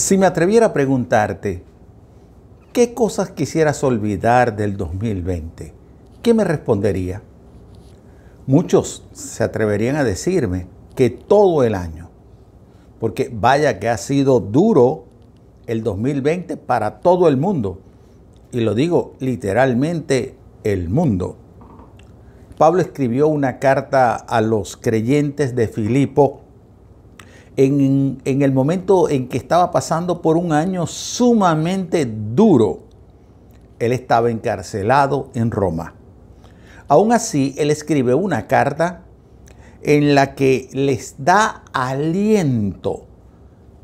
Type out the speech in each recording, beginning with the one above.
Si me atreviera a preguntarte, ¿qué cosas quisieras olvidar del 2020? ¿Qué me respondería? Muchos se atreverían a decirme que todo el año, porque vaya que ha sido duro el 2020 para todo el mundo, y lo digo literalmente el mundo. Pablo escribió una carta a los creyentes de Filipo en, el momento en que estaba pasando por un año sumamente duro. Él estaba encarcelado en Roma. Aún así, él escribe una carta en la que les da aliento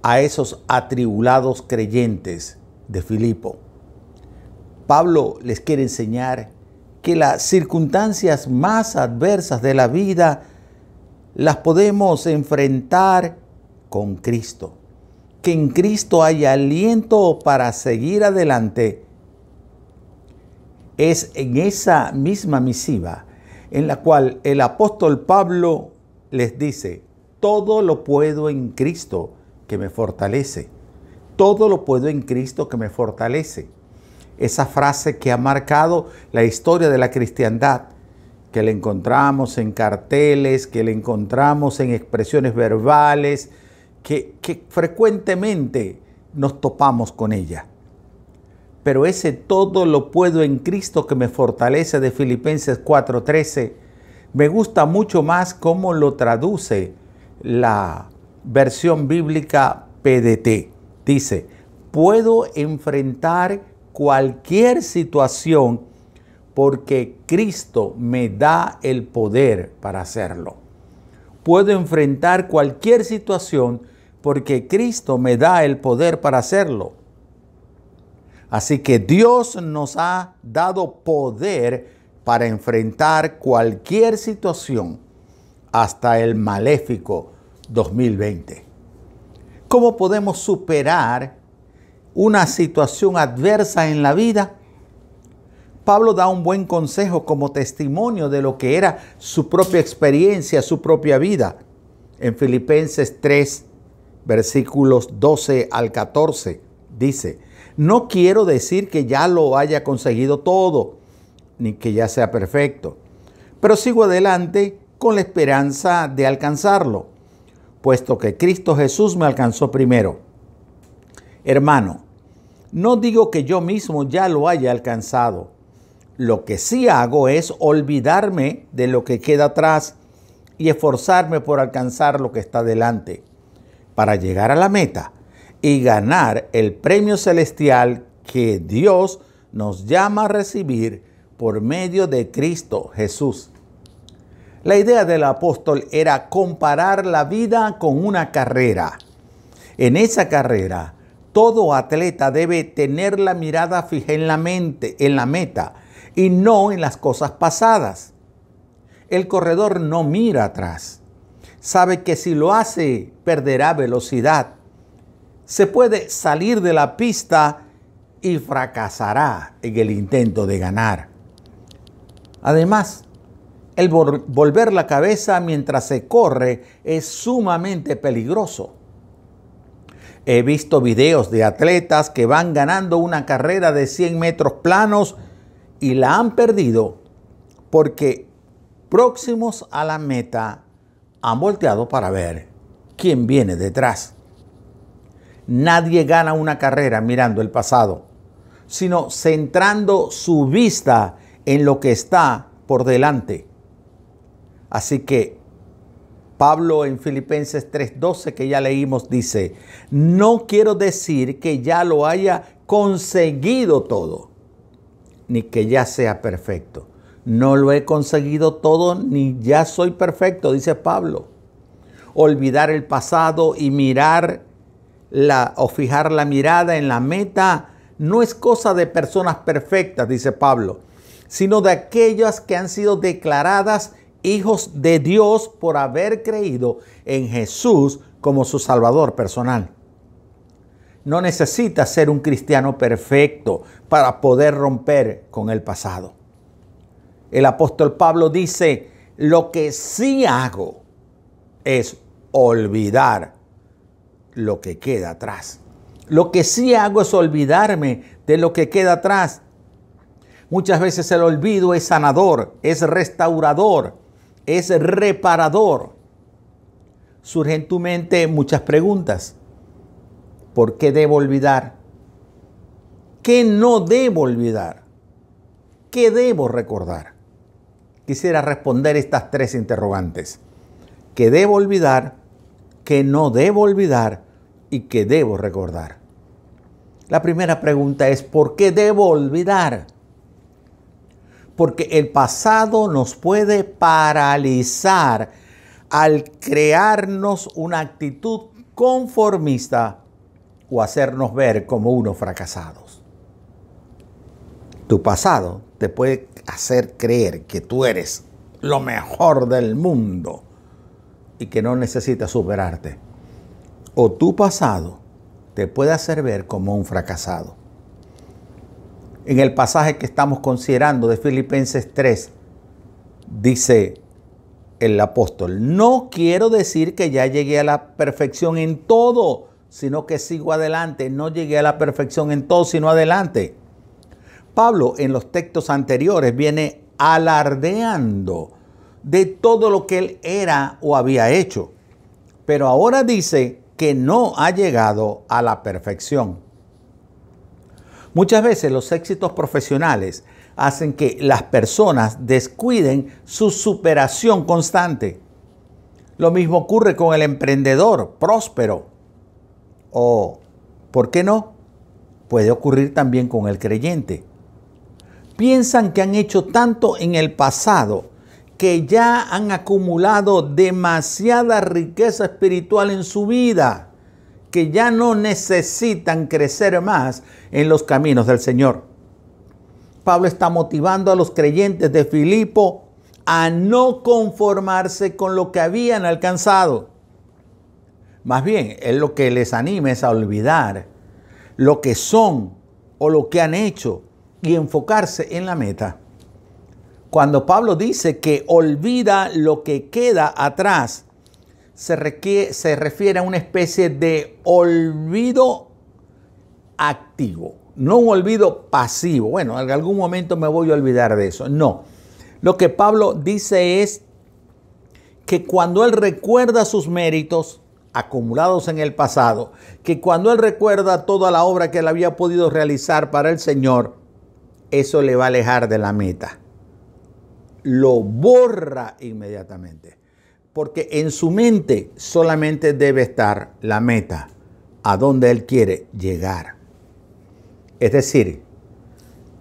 a esos atribulados creyentes de Filipo. Pablo les quiere enseñar que las circunstancias más adversas de la vida las podemos enfrentar con Cristo. Que en Cristo hay aliento para seguir adelante. Es en esa misma misiva en la cual el apóstol Pablo les dice, todo lo puedo en Cristo que me fortalece. Todo lo puedo en Cristo que me fortalece esa frase que ha marcado la historia de la cristiandad, que le encontramos en carteles, que le encontramos en expresiones verbales, que, frecuentemente nos topamos con ella. Pero ese todo lo puedo en Cristo que me fortalece de Filipenses 4:13, me gusta mucho más cómo lo traduce la versión bíblica PDT. Dice, puedo enfrentar cualquier situación porque Cristo me da el poder para hacerlo. Puedo enfrentar cualquier situación porque Cristo me da el poder para hacerlo. Así que Dios nos ha dado poder para enfrentar cualquier situación hasta el maléfico 2020. ¿Cómo podemos superar una situación adversa en la vida, Pablo da un buen consejo como testimonio de lo que era su propia experiencia, su propia vida. En Filipenses 3, versículos 12 al 14, dice, no quiero decir que ya lo haya conseguido todo, ni que ya sea perfecto, pero sigo adelante con la esperanza de alcanzarlo, puesto que Cristo Jesús me alcanzó primero. Hermano, no digo que yo mismo ya lo haya alcanzado. Lo que sí hago es olvidarme de lo que queda atrás y esforzarme por alcanzar lo que está delante, para llegar a la meta y ganar el premio celestial que Dios nos llama a recibir por medio de Cristo Jesús. La idea del apóstol era comparar la vida con una carrera. En esa carrera, todo atleta debe tener la mirada fija en la mente, en la meta, y no en las cosas pasadas. El corredor no mira atrás. Sabe que si lo hace perderá velocidad. Se puede salir de la pista y fracasará en el intento de ganar. Además, el volver la cabeza mientras se corre es sumamente peligroso. He visto videos de atletas que van ganando una carrera de 100 metros planos y la han perdido porque próximos a la meta han volteado para ver quién viene detrás. Nadie gana una carrera mirando el pasado, sino centrando su vista en lo que está por delante. Así que Pablo en Filipenses 3:12 que ya leímos dice, no quiero decir que ya lo haya conseguido todo, ni que ya sea perfecto. No lo he conseguido todo, ni ya soy perfecto, dice Pablo. Olvidar el pasado y mirar la, o fijar la mirada en la meta no es cosa de personas perfectas, dice Pablo, sino de aquellas que han sido declaradas hijos de Dios por haber creído en Jesús como su Salvador personal. No necesita ser un cristiano perfecto para poder romper con el pasado. El apóstol Pablo dice, lo que sí hago es olvidar lo que queda atrás. Lo que sí hago es olvidarme de lo que queda atrás. Muchas veces el olvido es sanador, es restaurador, es reparador. Surgen en tu mente muchas preguntas. ¿Por qué debo olvidar? ¿Qué no debo olvidar? ¿Qué debo recordar? Quisiera responder estas tres interrogantes. ¿Qué debo olvidar? ¿Qué no debo olvidar? ¿Y qué debo recordar? La primera pregunta es, ¿por qué debo olvidar? Porque el pasado nos puede paralizar al crearnos una actitud conformista o hacernos ver como unos fracasados. Tu pasado te puede hacer creer que tú eres lo mejor del mundo y que no necesitas superarte. O tu pasado te puede hacer ver como un fracasado. En el pasaje que estamos considerando de Filipenses 3, dice el apóstol, no quiero decir que ya llegué a la perfección en todo, sino que sigo adelante. No llegué a la perfección en todo, sino adelante. Pablo en los textos anteriores viene alardeando de todo lo que él era o había hecho. Pero ahora dice que no ha llegado a la perfección. Muchas veces los éxitos profesionales hacen que las personas descuiden su superación constante. Lo mismo ocurre con el emprendedor próspero. O, ¿por qué no? Puede ocurrir también con el creyente. Piensan que han hecho tanto en el pasado que ya han acumulado demasiada riqueza espiritual en su vida, que ya no necesitan crecer más en los caminos del Señor. Pablo está motivando a los creyentes de Filipo a no conformarse con lo que habían alcanzado. Más bien, él lo que les anima es a olvidar lo que son o lo que han hecho y enfocarse en la meta. Cuando Pablo dice que olvida lo que queda atrás, se, refiere a una especie de olvido activo, no un olvido pasivo. Bueno, en algún momento me voy a olvidar de eso. No. Lo que Pablo dice es que cuando él recuerda sus méritos acumulados en el pasado, que cuando él recuerda toda la obra que él había podido realizar para el Señor, eso le va a alejar de la meta lo borra inmediatamente. Porque en su mente solamente debe estar la meta, a donde él quiere llegar. Es decir,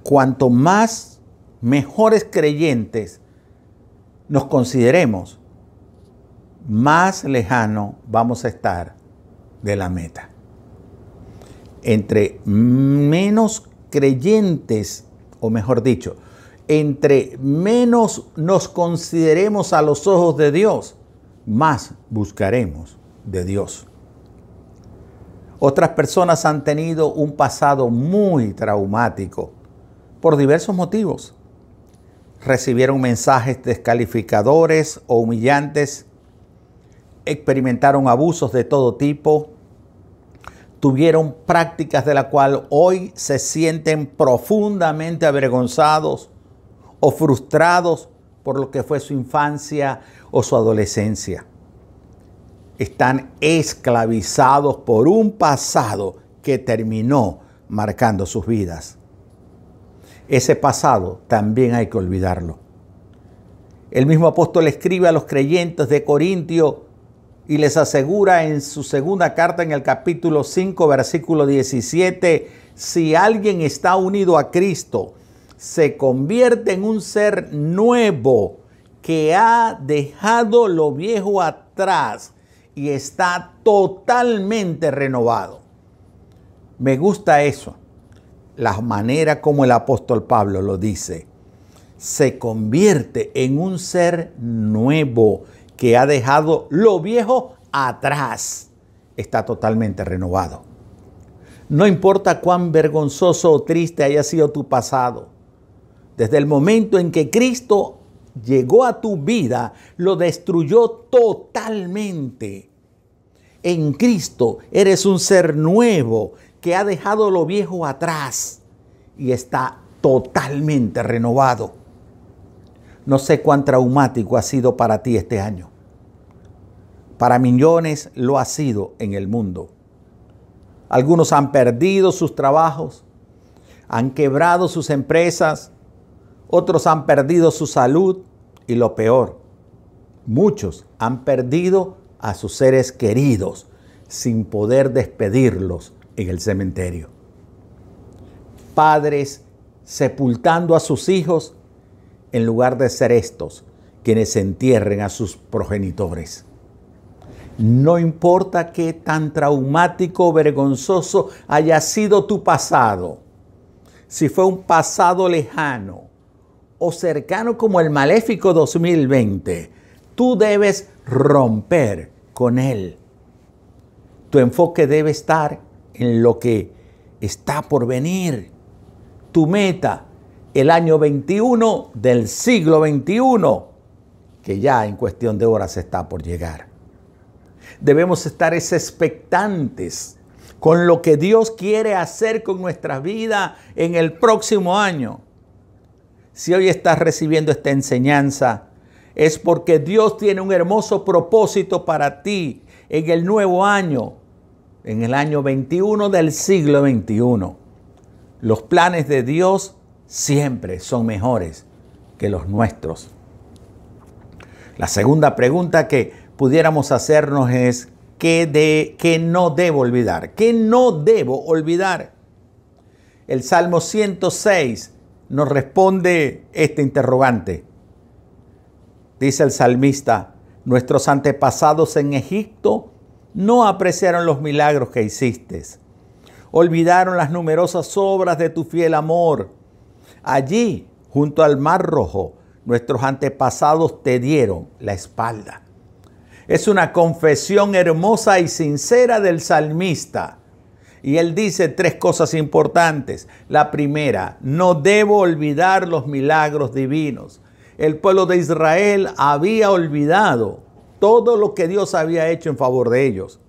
cuanto más mejores creyentes nos consideremos, más lejano vamos a estar de la meta. Entre menos creyentes, o mejor dicho, entre menos nos consideremos a los ojos de Dios, más buscaremos de Dios. Otras personas han tenido un pasado muy traumático por diversos motivos. Recibieron mensajes descalificadores o humillantes, experimentaron abusos de todo tipo, tuvieron prácticas de la cual hoy se sienten profundamente avergonzados o frustrados por lo que fue su infancia o su adolescencia. Están esclavizados por un pasado que terminó marcando sus vidas. Ese pasado también hay que olvidarlo. El mismo apóstol escribe a los creyentes de Corintio y les asegura en su segunda carta en el capítulo 5, versículo 17, si alguien está unido a Cristo, se convierte en un ser nuevo que ha dejado lo viejo atrás y está totalmente renovado. Me gusta eso, la manera como el apóstol Pablo lo dice. Se convierte en un ser nuevo que ha dejado lo viejo atrás. Está totalmente renovado. No importa cuán vergonzoso o triste haya sido tu pasado desde el momento en que Cristo llegó a tu vida, lo destruyó totalmente. En Cristo eres un ser nuevo que ha dejado lo viejo atrás y está totalmente renovado. No sé cuán traumático ha sido para ti este año. Para millones lo ha sido en el mundo. Algunos han perdido sus trabajos, han quebrado sus empresas, otros han perdido su salud y lo peor, muchos han perdido a sus seres queridos sin poder despedirlos en el cementerio. Padres sepultando a sus hijos en lugar de ser estos quienes entierren a sus progenitores. No importa qué tan traumático o vergonzoso haya sido tu pasado, si fue un pasado lejano o cercano como el maléfico 2020, tú debes romper con él. Tu enfoque debe estar en lo que está por venir. Tu meta, el año 21 del siglo 21, que ya en cuestión de horas está por llegar. Debemos estar expectantes con lo que Dios quiere hacer con nuestra vida en el próximo año. Si hoy estás recibiendo esta enseñanza, es porque Dios tiene un hermoso propósito para ti en el nuevo año, en el año 21 del siglo 21. Los planes de Dios siempre son mejores que los nuestros. La segunda pregunta que pudiéramos hacernos es, ¿qué, de, qué no debo olvidar? ¿Qué no debo olvidar? El Salmo 106 nos responde este interrogante. Dice el salmista, nuestros antepasados en Egipto no apreciaron los milagros que hiciste. Olvidaron las numerosas obras de tu fiel amor. Allí, junto al Mar Rojo, nuestros antepasados te dieron la espalda. Es una confesión hermosa y sincera del salmista. Y él dice tres cosas importantes. La primera, no debo olvidar los milagros divinos. El pueblo de Israel había olvidado todo lo que Dios había hecho en favor de ellos.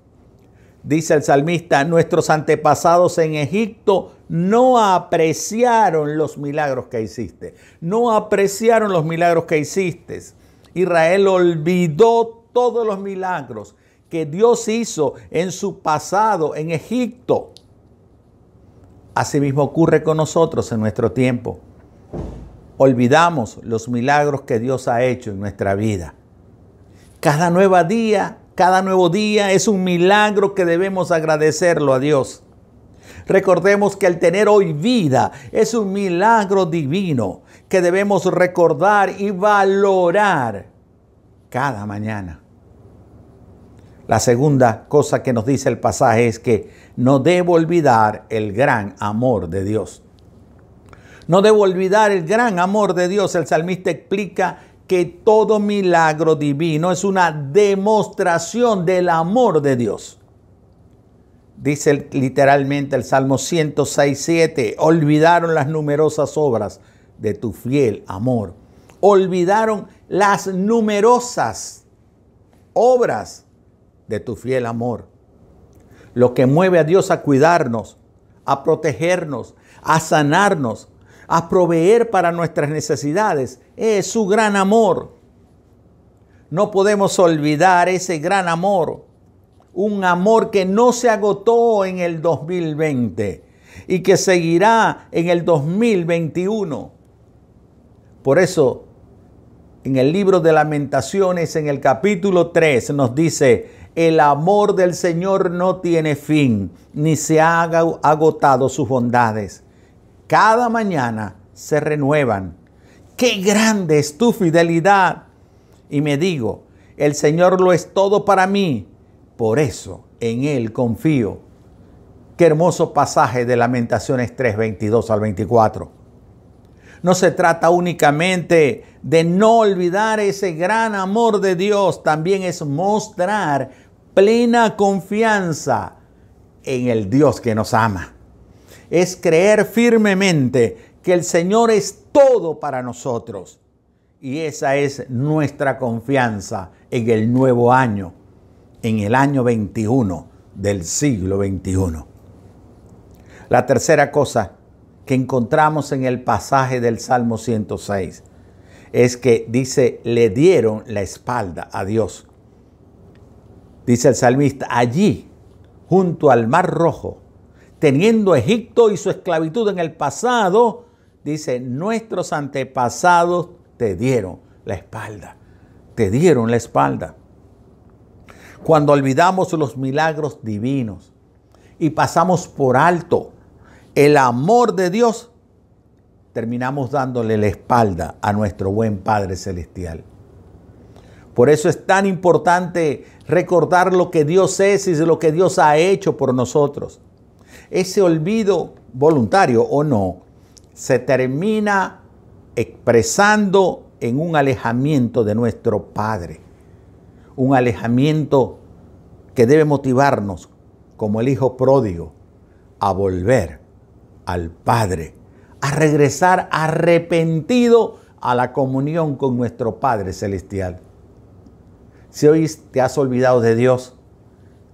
Dice el salmista, nuestros antepasados en Egipto no apreciaron los milagros que hiciste. No apreciaron los milagros que hiciste. Israel olvidó todos los milagros que Dios hizo en su pasado en Egipto. Asimismo ocurre con nosotros en nuestro tiempo. Olvidamos los milagros que Dios ha hecho en nuestra vida. Cada nuevo día, cada nuevo día es un milagro que debemos agradecerlo a Dios. Recordemos que el tener hoy vida es un milagro divino que debemos recordar y valorar cada mañana. La segunda cosa que nos dice el pasaje es que no debo olvidar el gran amor de Dios. No debo olvidar el gran amor de Dios. El salmista explica que todo milagro divino es una demostración del amor de Dios. Dice literalmente el Salmo 106, 7, olvidaron las numerosas obras de tu fiel amor. Olvidaron las numerosas obras de tu fiel amor. Lo que mueve a Dios a cuidarnos, a protegernos, a sanarnos, a proveer para nuestras necesidades, es su gran amor. No podemos olvidar ese gran amor, un amor que no se agotó en el 2020 y que seguirá en el 2021. Por eso, en el libro de lamentaciones, en el capítulo 3, nos dice, el amor del Señor no tiene fin, ni se ha agotado sus bondades. Cada mañana se renuevan. Qué grande es tu fidelidad. Y me digo, el Señor lo es todo para mí. Por eso en Él confío. Qué hermoso pasaje de Lamentaciones 3, 22 al 24. No se trata únicamente de no olvidar ese gran amor de Dios, también es mostrar plena confianza en el Dios que nos ama. Es creer firmemente que el Señor es todo para nosotros. Y esa es nuestra confianza en el nuevo año, en el año 21 del siglo 21. La tercera cosa que encontramos en el pasaje del Salmo 106 es que dice, le dieron la espalda a Dios. Dice el salmista, allí, junto al Mar Rojo, teniendo Egipto y su esclavitud en el pasado, dice, nuestros antepasados te dieron la espalda, te dieron la espalda. Cuando olvidamos los milagros divinos y pasamos por alto el amor de Dios, terminamos dándole la espalda a nuestro buen Padre Celestial. Por eso es tan importante recordar lo que Dios es y lo que Dios ha hecho por nosotros. Ese olvido, voluntario o no, se termina expresando en un alejamiento de nuestro Padre. Un alejamiento que debe motivarnos, como el Hijo pródigo, a volver al Padre, a regresar arrepentido a la comunión con nuestro Padre Celestial. Si hoy te has olvidado de Dios,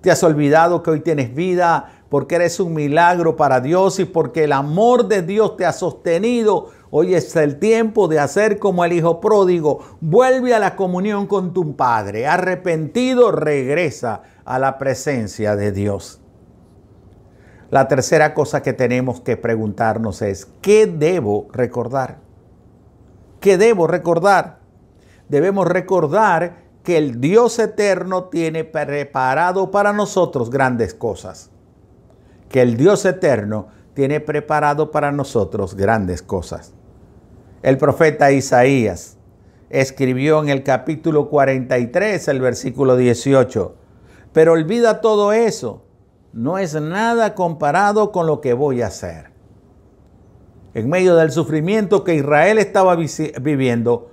te has olvidado que hoy tienes vida porque eres un milagro para Dios y porque el amor de Dios te ha sostenido, hoy es el tiempo de hacer como el Hijo pródigo. Vuelve a la comunión con tu Padre. Arrepentido, regresa a la presencia de Dios. La tercera cosa que tenemos que preguntarnos es, ¿qué debo recordar? ¿Qué debo recordar? Debemos recordar que el Dios eterno tiene preparado para nosotros grandes cosas. Que el Dios eterno tiene preparado para nosotros grandes cosas. El profeta Isaías escribió en el capítulo 43, el versículo 18, pero olvida todo eso, no es nada comparado con lo que voy a hacer. En medio del sufrimiento que Israel estaba viviendo,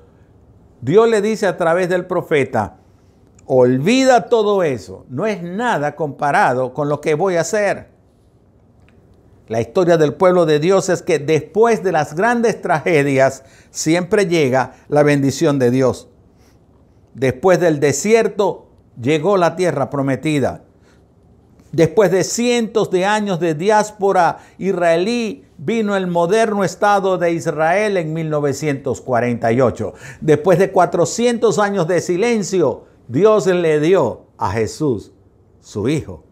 Dios le dice a través del profeta, olvida todo eso, no es nada comparado con lo que voy a hacer. La historia del pueblo de Dios es que después de las grandes tragedias siempre llega la bendición de Dios. Después del desierto llegó la tierra prometida. Después de cientos de años de diáspora israelí, vino el moderno Estado de Israel en 1948. Después de 400 años de silencio, Dios le dio a Jesús, su Hijo,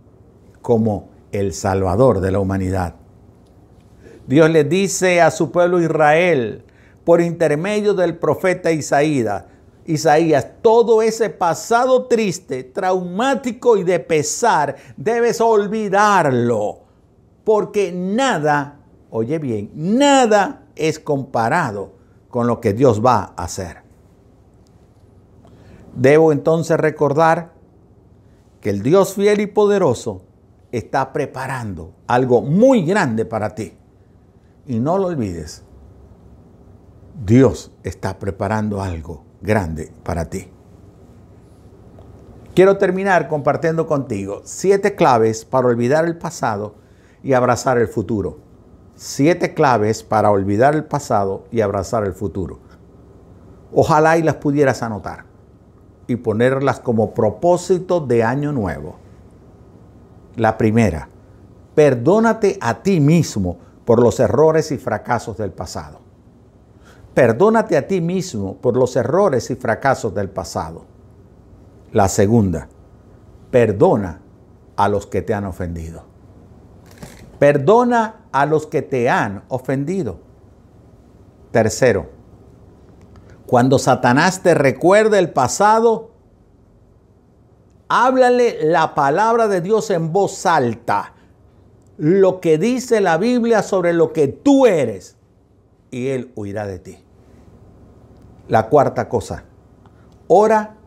como el Salvador de la humanidad. Dios le dice a su pueblo Israel, por intermedio del profeta Isaías, Isaías, todo ese pasado triste, traumático y de pesar, debes olvidarlo, porque nada oye bien, nada es comparado con lo que Dios va a hacer. Debo entonces recordar que el Dios fiel y poderoso está preparando algo muy grande para ti. Y no lo olvides, Dios está preparando algo grande para ti. Quiero terminar compartiendo contigo siete claves para olvidar el pasado y abrazar el futuro siete claves para olvidar el pasado y abrazar el futuro. Ojalá y las pudieras anotar y ponerlas como propósito de año nuevo. La primera, perdónate a ti mismo por los errores y fracasos del pasado. Perdónate a ti mismo por los errores y fracasos del pasado. La segunda, perdona a los que te han ofendido. Perdona a los que te han ofendido. Tercero, cuando Satanás te recuerde el pasado, háblale la palabra de Dios en voz alta, lo que dice la Biblia sobre lo que tú eres, y él huirá de ti. La cuarta cosa, ora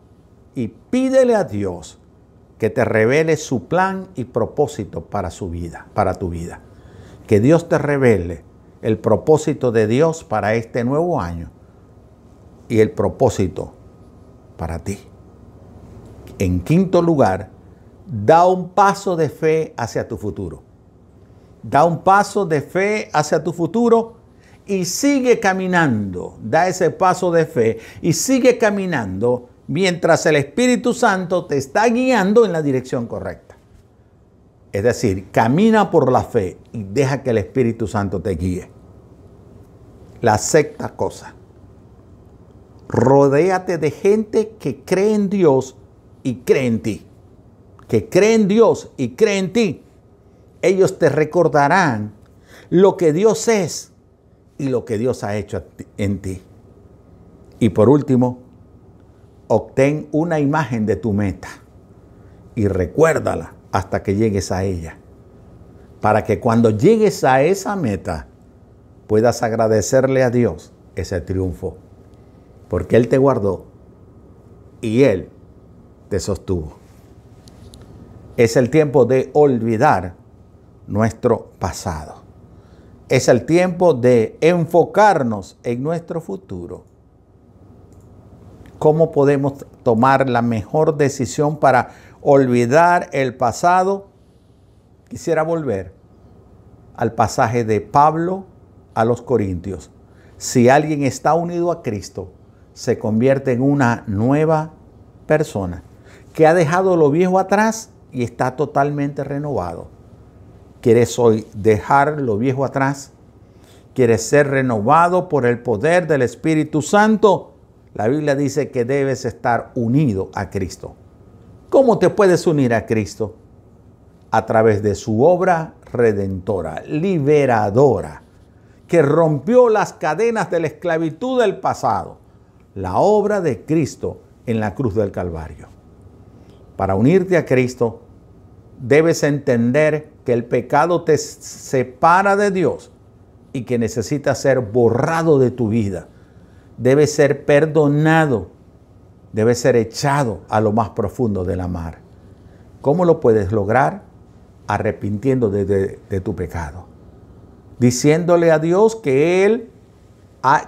y pídele a Dios que te revele su plan y propósito para su vida, para tu vida que Dios te revele el propósito de Dios para este nuevo año y el propósito para ti. En quinto lugar, da un paso de fe hacia tu futuro. Da un paso de fe hacia tu futuro y sigue caminando. Da ese paso de fe y sigue caminando mientras el Espíritu Santo te está guiando en la dirección correcta. Es decir, camina por la fe y deja que el Espíritu Santo te guíe. La sexta cosa. Rodéate de gente que cree en Dios y cree en ti. Que cree en Dios y cree en ti. Ellos te recordarán lo que Dios es y lo que Dios ha hecho en ti. Y por último, obtén una imagen de tu meta y recuérdala hasta que llegues a ella. Para que cuando llegues a esa meta puedas agradecerle a Dios ese triunfo. Porque Él te guardó y Él te sostuvo. Es el tiempo de olvidar nuestro pasado. Es el tiempo de enfocarnos en nuestro futuro. ¿Cómo podemos tomar la mejor decisión para olvidar el pasado, quisiera volver al pasaje de Pablo a los Corintios. Si alguien está unido a Cristo, se convierte en una nueva persona que ha dejado lo viejo atrás y está totalmente renovado. ¿Quieres hoy dejar lo viejo atrás? ¿Quieres ser renovado por el poder del Espíritu Santo? La Biblia dice que debes estar unido a Cristo. ¿Cómo te puedes unir a Cristo? A través de su obra redentora, liberadora, que rompió las cadenas de la esclavitud del pasado. La obra de Cristo en la cruz del Calvario. Para unirte a Cristo, debes entender que el pecado te separa de Dios y que necesita ser borrado de tu vida. Debes ser perdonado debe ser echado a lo más profundo de la mar. ¿Cómo lo puedes lograr? Arrepintiendo de, tu pecado. Diciéndole a Dios que Él,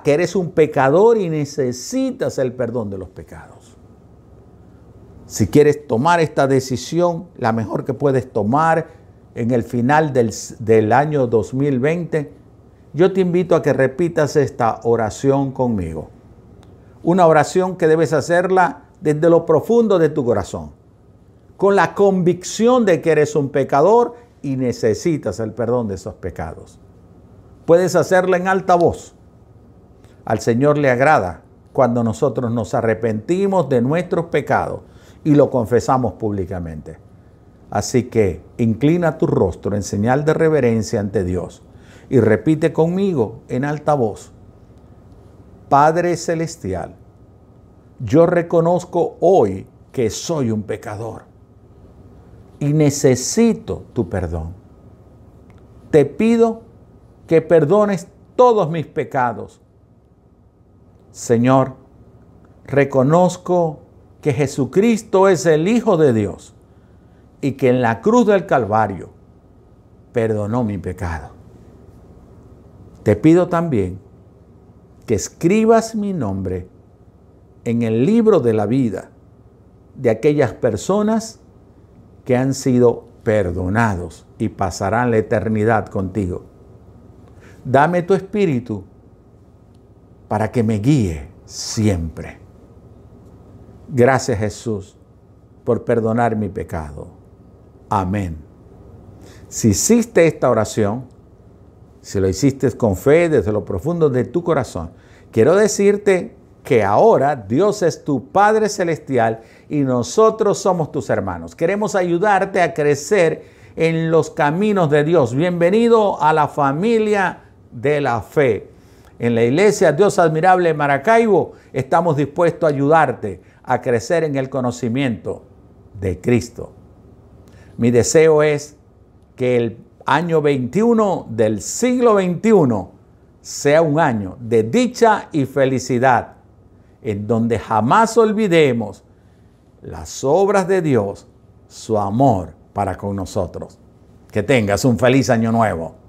que eres un pecador y necesitas el perdón de los pecados. Si quieres tomar esta decisión, la mejor que puedes tomar en el final del, del año 2020, yo te invito a que repitas esta oración conmigo una oración que debes hacerla desde lo profundo de tu corazón, con la convicción de que eres un pecador y necesitas el perdón de esos pecados. Puedes hacerla en alta voz. Al Señor le agrada cuando nosotros nos arrepentimos de nuestros pecados y lo confesamos públicamente. Así que inclina tu rostro en señal de reverencia ante Dios y repite conmigo en alta voz Padre Celestial, yo reconozco hoy que soy un pecador y necesito tu perdón. Te pido que perdones todos mis pecados. Señor, reconozco que Jesucristo es el Hijo de Dios y que en la cruz del Calvario perdonó mi pecado. Te pido también que escribas mi nombre en el libro de la vida de aquellas personas que han sido perdonados y pasarán la eternidad contigo. Dame tu espíritu para que me guíe siempre. Gracias Jesús por perdonar mi pecado. Amén. Si hiciste esta oración, si lo hiciste con fe desde lo profundo de tu corazón, quiero decirte que ahora Dios es tu Padre Celestial y nosotros somos tus hermanos. Queremos ayudarte a crecer en los caminos de Dios. Bienvenido a la familia de la fe. En la iglesia Dios Admirable Maracaibo estamos dispuestos a ayudarte a crecer en el conocimiento de Cristo. Mi deseo es que el año 21 del siglo XXI sea un año de dicha y felicidad, en donde jamás olvidemos las obras de Dios, su amor para con nosotros. Que tengas un feliz año nuevo.